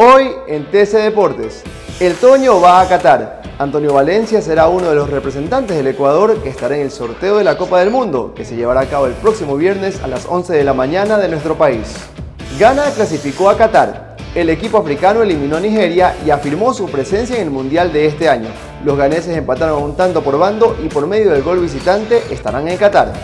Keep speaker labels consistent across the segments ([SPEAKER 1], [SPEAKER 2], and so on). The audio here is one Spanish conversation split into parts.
[SPEAKER 1] Hoy en TC Deportes, el Toño va a Qatar. Antonio Valencia será uno de los representantes del Ecuador que estará en el sorteo de la Copa del Mundo, que se llevará a cabo el próximo viernes a las 11 de la mañana de nuestro país. Ghana clasificó a Qatar. El equipo africano eliminó a Nigeria y afirmó su presencia en el Mundial de este año. Los ganeses empataron un tanto por bando y por medio del gol visitante estarán en Qatar.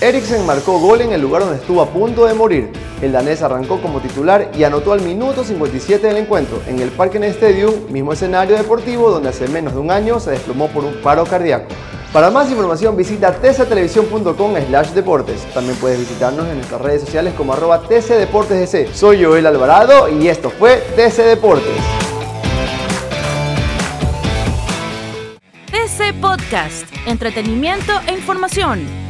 [SPEAKER 1] Eriksen marcó gol en el lugar donde estuvo a punto de morir. El danés arrancó como titular y anotó al minuto 57 del encuentro en el Parken Stadium, mismo escenario deportivo donde hace menos de un año se desplomó por un paro cardíaco. Para más información visita tctelevisión.com slash deportes. También puedes visitarnos en nuestras redes sociales como arroba tcdeportesdc. Soy Joel Alvarado y esto fue TC Deportes.
[SPEAKER 2] TC Podcast, entretenimiento e información